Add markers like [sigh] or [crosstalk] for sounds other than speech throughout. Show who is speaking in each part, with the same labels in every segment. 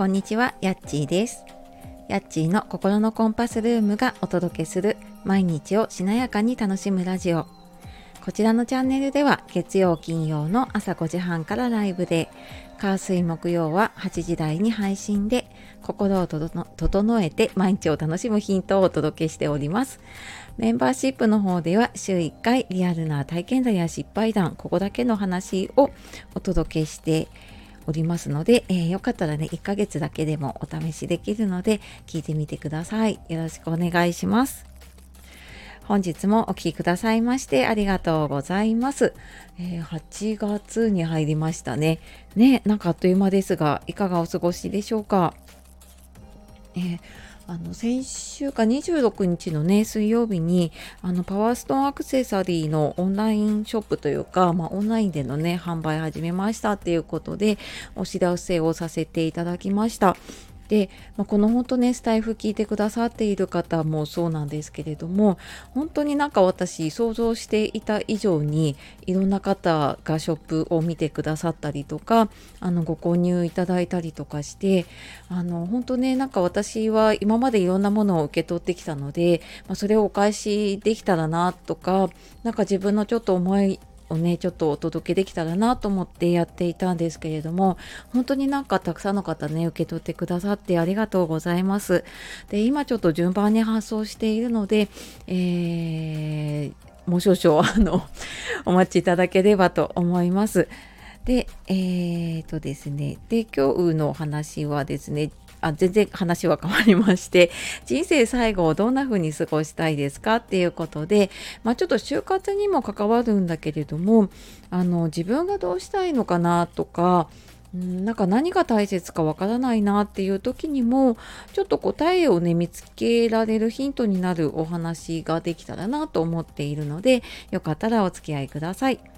Speaker 1: こんにちは、やっちーです。やっちーの心のコンパスルームがお届けする毎日をしなやかに楽しむラジオ。こちらのチャンネルでは月曜金曜の朝5時半からライブで、火水木曜は8時台に配信で、心を整えて毎日を楽しむヒントをお届けしております。メンバーシップの方では週1回リアルな体験談や失敗談、ここだけの話をお届けしておりますので、えー、よかったらね、1ヶ月だけでもお試しできるので、聞いてみてください。よろしくお願いします。本日もお聴きくださいましてありがとうございます。えー、8月に入りましたね。ね、なんかあっという間ですが、いかがお過ごしでしょうか？えーあの先週か26日のね水曜日にあのパワーストーンアクセサリーのオンラインショップというか、まあ、オンラインでのね販売始めましたっていうことでお知らせをさせていただきました。で、まあ、この本当ねスタイフ聞いてくださっている方もそうなんですけれども本当になんか私想像していた以上にいろんな方がショップを見てくださったりとかあのご購入いただいたりとかしてあの本当ねなんか私は今までいろんなものを受け取ってきたので、まあ、それをお返しできたらなとか何か自分のちょっと思いをねちょっとお届けできたらなと思ってやっていたんですけれども本当になんかたくさんの方ね受け取ってくださってありがとうございます。で今ちょっと順番に発送しているので、えー、もう少々あの [laughs] お待ちいただければと思います。でえー、とですねで今日のお話はですねあ全然話は変わりまして [laughs] 人生最後をどんな風に過ごしたいですかっていうことで、まあ、ちょっと就活にも関わるんだけれどもあの自分がどうしたいのかなとかなんか何が大切かわからないなっていう時にもちょっと答えをね見つけられるヒントになるお話ができたらなと思っているのでよかったらお付き合いください。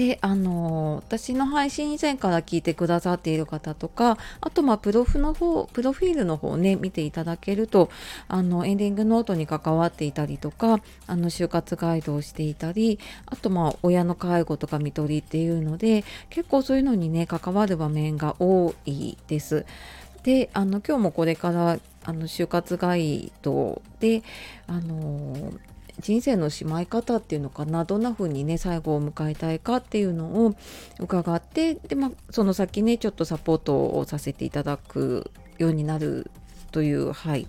Speaker 1: であの私の配信以前から聞いてくださっている方とかあとまあプロフの方プロフィールの方ね見ていただけるとあのエンディングノートに関わっていたりとかあの就活ガイドをしていたりあとまあ親の介護とか看取りっていうので結構そういうのにね関わる場面が多いです。であの今日もこれからあの就活ガイドであの人生のしまい方っていうのかなどんな風にね最後を迎えたいかっていうのを伺ってで、まあ、その先ねちょっとサポートをさせていただくようになるというはい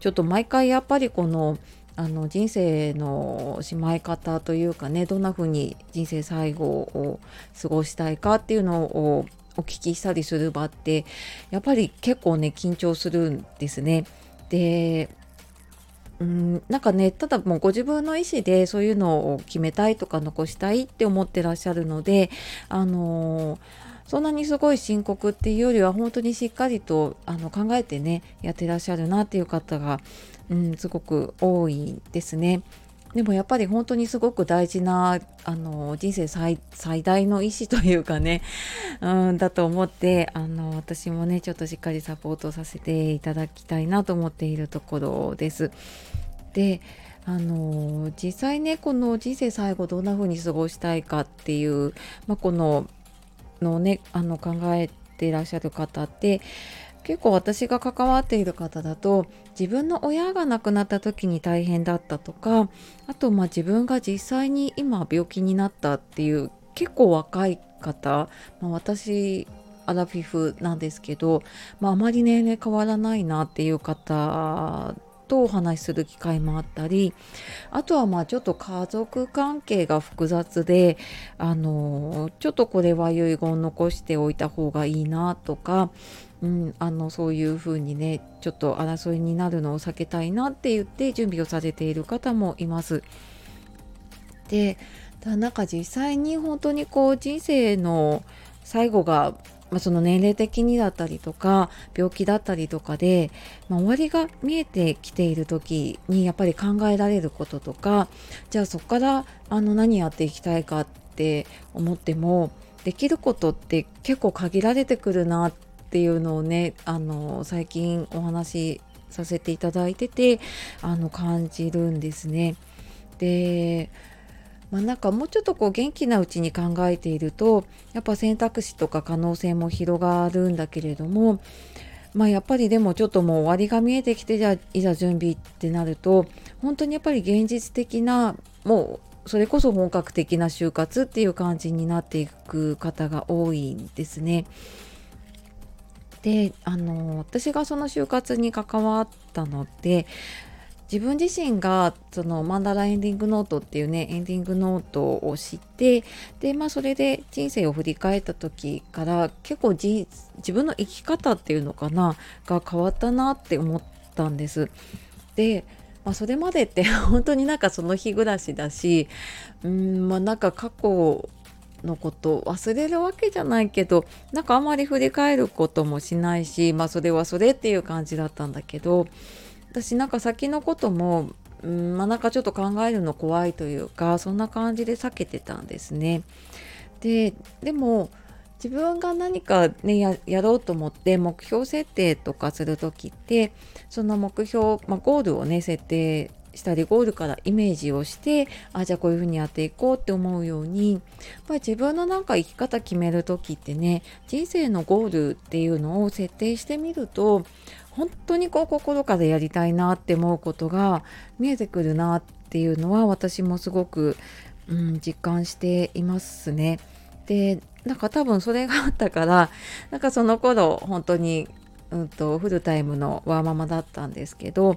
Speaker 1: ちょっと毎回やっぱりこのあの人生のしまい方というかねどんな風に人生最後を過ごしたいかっていうのをお聞きしたりする場ってやっぱり結構ね緊張するんですね。でうんなんかねただもうご自分の意思でそういうのを決めたいとか残したいって思ってらっしゃるのであのーそんなにすごい深刻っていうよりは本当にしっかりとあの考えてねやってらっしゃるなっていう方が、うん、すごく多いですね。でもやっぱり本当にすごく大事なあの人生最大の意思というかね、[laughs] うん、だと思ってあの私もねちょっとしっかりサポートさせていただきたいなと思っているところです。であの実際ねこの人生最後どんな風に過ごしたいかっていう、まあ、こののねあの考えていらっしゃる方って結構私が関わっている方だと自分の親が亡くなった時に大変だったとかあとまあ自分が実際に今病気になったっていう結構若い方、まあ、私アラフィフなんですけど、まあ、まり年齢変わらないなっていう方とお話しする機会もあったりあとはまあちょっと家族関係が複雑であのちょっとこれは遺言残しておいた方がいいなとか、うん、あのそういうふうにねちょっと争いになるのを避けたいなって言って準備をされている方もいます。でなんか実際に本当にこう人生の最後がまあ、その年齢的にだったりとか病気だったりとかで、まあ、終わりが見えてきている時にやっぱり考えられることとかじゃあそこからあの何やっていきたいかって思ってもできることって結構限られてくるなってっていうのをねあの最近お話しさせていただいててあの感じるんですね。でまあ、なんかもうちょっとこう元気なうちに考えているとやっぱ選択肢とか可能性も広がるんだけれどもまあやっぱりでもちょっともう終わりが見えてきてじゃあいざ準備ってなると本当にやっぱり現実的なもうそれこそ本格的な就活っていう感じになっていく方が多いんですね。であの私がその就活に関わったので自分自身がそのマンダラエンディングノートっていうねエンディングノートを知ってでまあそれで人生を振り返った時から結構自分の生き方っていうのかなが変わったなって思ったんです。でまあ、それまでって [laughs] 本当になんかその日暮らしだしうんまあなんか過去のこと忘れるわけじゃないけどなんかあまり振り返ることもしないしまあそれはそれっていう感じだったんだけど私なんか先のこともうんまあ、なんかちょっと考えるの怖いというかそんな感じで避けてたんですね。ででも自分が何かねやろうと思って目標設定とかする時ってその目標、まあ、ゴールをね設定したりゴールからイメージをしてあじゃあこういうふうにやっていこうって思うようにやっぱり自分のなんか生き方決める時ってね人生のゴールっていうのを設定してみると本当にこう心からやりたいなって思うことが見えてくるなっていうのは私もすごく、うん、実感していますね。でなんか多分それがあったからなんかその頃本当に、うんと、フルタイムのワーママだったんですけど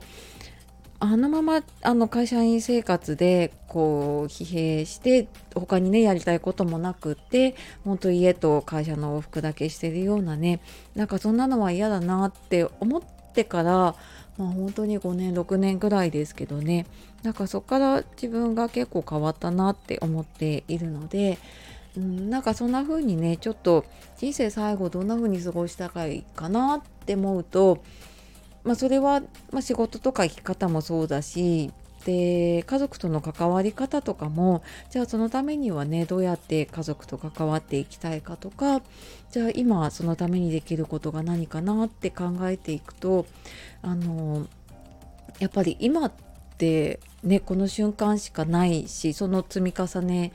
Speaker 1: あのままあの会社員生活でこう疲弊して他にねやりたいこともなくって本当家と会社の往復だけしてるようなねなんかそんなのは嫌だなって思ってから、まあ、本当に5年6年ぐらいですけどねなんかそこから自分が結構変わったなって思っているのでうん、なんかそんな風にねちょっと人生最後どんな風に過ごしたかいかなって思うとまあ、それは、まあ、仕事とか生き方もそうだしで家族との関わり方とかもじゃあそのためにはねどうやって家族と関わっていきたいかとかじゃあ今そのためにできることが何かなって考えていくとあのやっぱり今ってねこの瞬間しかないしその積み重ね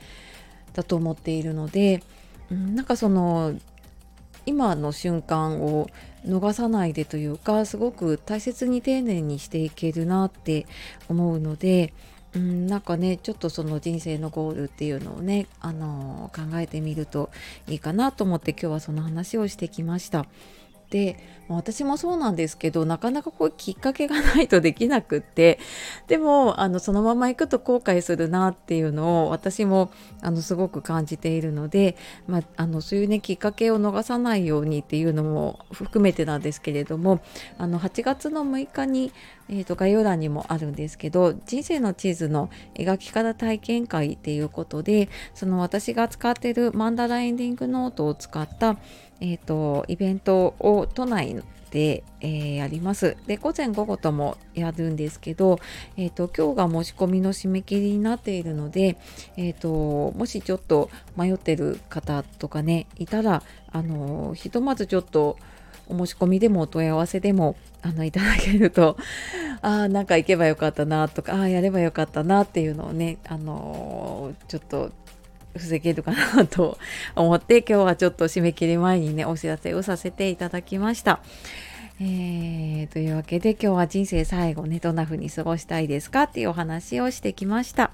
Speaker 1: だと思っているので、うん、なんかその今の瞬間を逃さないでというかすごく大切に丁寧にしていけるなって思うのでうんなんかねちょっとその人生のゴールっていうのをね、あの、考えてみるといいかなと思って今日はその話をしてきました。で私もそうなんですけどなかなかこうきっかけがないとできなくってでもあのそのまま行くと後悔するなっていうのを私もあのすごく感じているので、まあ、あのそういうねきっかけを逃さないようにっていうのも含めてなんですけれどもあの8月の6日に、えーと、概要欄にもあるんですけど人生の地図の描き方体験会っていうことでその私が使ってるマンダラエンディングノートを使ったえーと、イベントを都内で、えー、やります。で、午前午後ともやるんですけど、えーと、今日が申し込みの締め切りになっているので、えーと、もしちょっと迷ってる方とかね、いたら、あのひとまずちょっとお申し込みでもお問い合わせでもあのいただけると、ああ、なんか行けばよかったなとか、ああ、やればよかったなっていうのをね、あのちょっと防げるかなと思って今日はちょっと締め切り前にねお知らせをさせていただきました。えー、というわけで今日は人生最後ねどんな風に過ごしたいですかっていうお話をしてきました。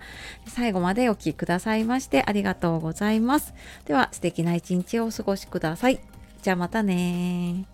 Speaker 1: 最後までお聴きくださいましてありがとうございます。では素敵な一日をお過ごしください。じゃあまたね